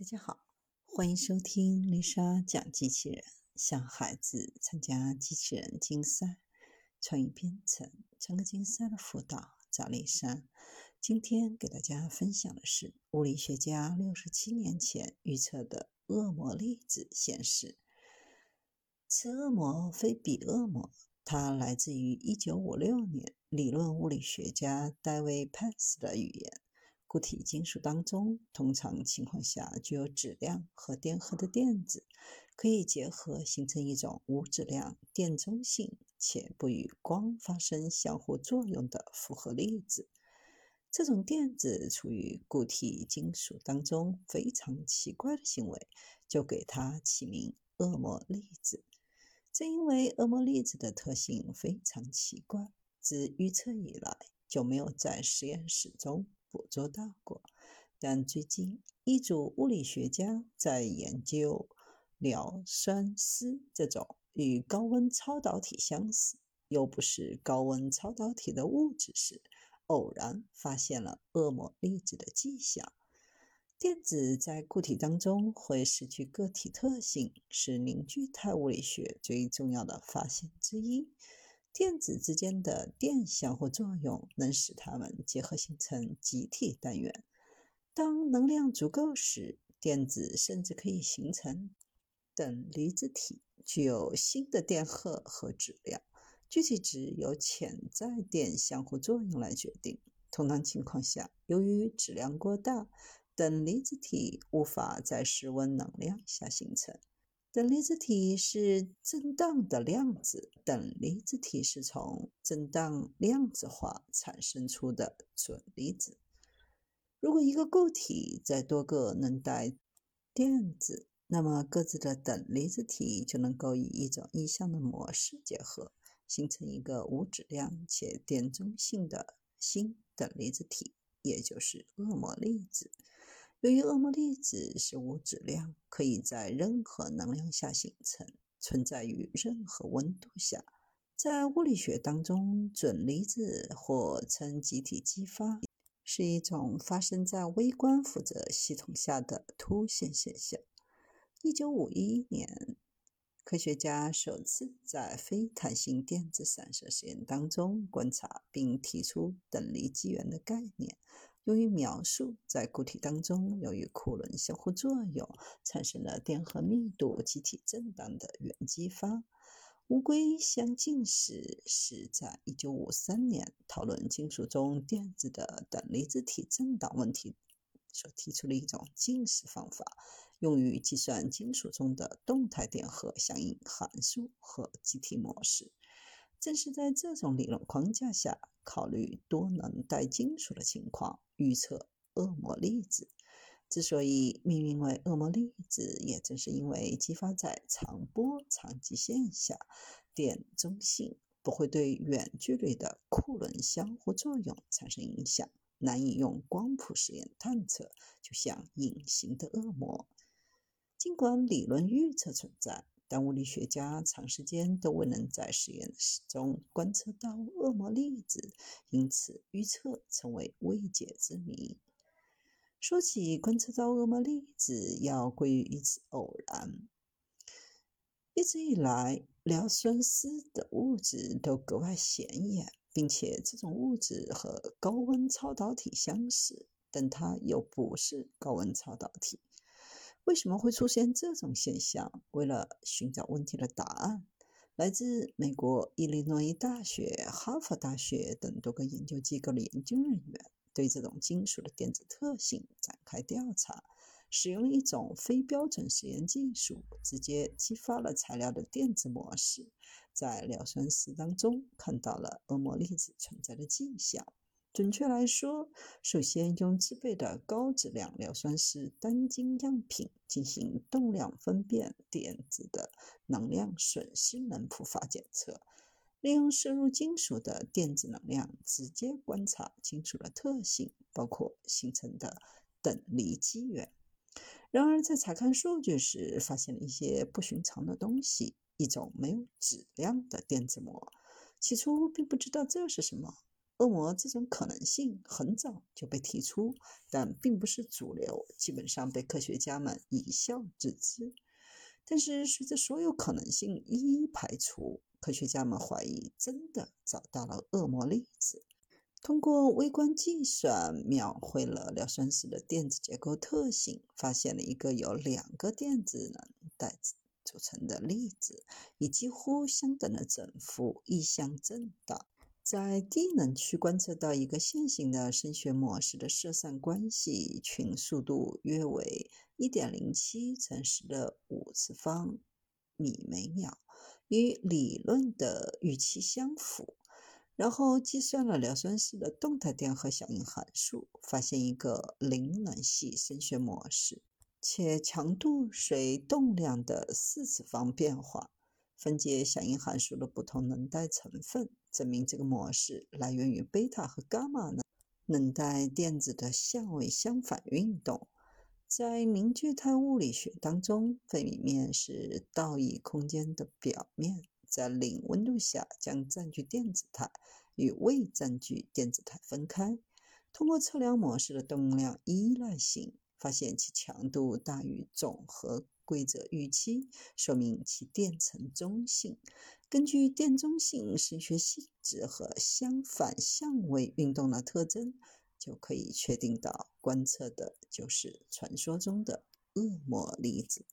大家好，欢迎收听丽莎讲机器人，向孩子参加机器人竞赛、创意编程、创客竞赛的辅导，找丽莎。今天给大家分享的是物理学家六十七年前预测的恶魔粒子显示，此恶魔非彼恶魔，它来自于一九五六年理论物理学家戴维·潘斯的语言。固体金属当中，通常情况下具有质量和电荷的电子，可以结合形成一种无质量、电中性且不与光发生相互作用的复合粒子。这种电子处于固体金属当中非常奇怪的行为，就给它起名“恶魔粒子”。正因为恶魔粒子的特性非常奇怪，自预测以来就没有在实验室中。捕捉到过，但最近一组物理学家在研究硫酸锶这种与高温超导体相似又不是高温超导体的物质时，偶然发现了恶魔粒子的迹象。电子在固体当中会失去个体特性，是凝聚态物理学最重要的发现之一。电子之间的电相互作用能使它们结合形成集体单元。当能量足够时，电子甚至可以形成等离子体，具有新的电荷和质量。具体值由潜在电相互作用来决定。通常情况下，由于质量过大，等离子体无法在室温能量下形成。等离子体是震荡的量子，等离子体是从震荡量子化产生出的准离子。如果一个固体在多个能带电子，那么各自的等离子体就能够以一种意向的模式结合，形成一个无质量且电中性的新等离子体，也就是恶魔粒子。由于恶魔粒子是无质量，可以在任何能量下形成，存在于任何温度下。在物理学当中，准离子或称集体激发，是一种发生在微观负责系统下的突现现象。一九五一年，科学家首次在非弹性电子散射实验当中观察并提出等离机缘的概念。用于描述在固体当中由于库仑相互作用产生了电荷密度集体振荡的原激发。乌龟相近时是在1953年讨论金属中电子的等离子体振荡问题所提出的一种近似方法，用于计算金属中的动态电荷响应函数和集体模式。正是在这种理论框架下，考虑多能带金属的情况，预测恶魔粒子。之所以命名为恶魔粒子，也正是因为激发在长波长极限下，电中性，不会对远距离的库仑相互作用产生影响，难以用光谱实验探测，就像隐形的恶魔。尽管理论预测存在。但物理学家长时间都未能在实验室中观测到恶魔粒子，因此预测成为未解之谜。说起观测到恶魔粒子，要归于一次偶然。一直以来，硫酸锶的物质都格外显眼，并且这种物质和高温超导体相似，但它又不是高温超导体。为什么会出现这种现象？为了寻找问题的答案，来自美国伊利诺伊大学、哈佛大学等多个研究机构的研究人员对这种金属的电子特性展开调查，使用一种非标准实验技术，直接激发了材料的电子模式，在硫酸锶当中看到了恶魔粒子存在的迹象。准确来说，首先用制备的高质量硫酸锶单晶样品进行动量分辨电子的能量损失能谱法检测，利用摄入金属的电子能量直接观察金属的特性，包括形成的等离机缘。然而，在查看数据时，发现了一些不寻常的东西：一种没有质量的电子膜。起初并不知道这是什么。恶魔这种可能性很早就被提出，但并不是主流，基本上被科学家们一笑置之。但是，随着所有可能性一一排除，科学家们怀疑真的找到了恶魔粒子。通过微观计算，描绘了硫酸石的电子结构特性，发现了一个由两个电子能带组成的粒子，以几乎相等的整幅异相震荡。在低能区观测到一个线性的声学模式的色散关系群，速度约为一点零七乘十的五次方米每秒，与理论的预期相符。然后计算了硫酸石的动态电荷响应函数，发现一个零能系声学模式，且强度随动量的四次方变化。分解响应函数的不同能带成分，证明这个模式来源于贝塔和伽马能能带电子的相位相反运动。在凝聚态物理学当中，费米面是道义空间的表面，在零温度下将占据电子态与未占据电子态分开。通过测量模式的动量依赖性，发现其强度大于总和。规则预期说明其电层中性。根据电中性声学性质和相反相位运动的特征，就可以确定到观测的就是传说中的恶魔粒子。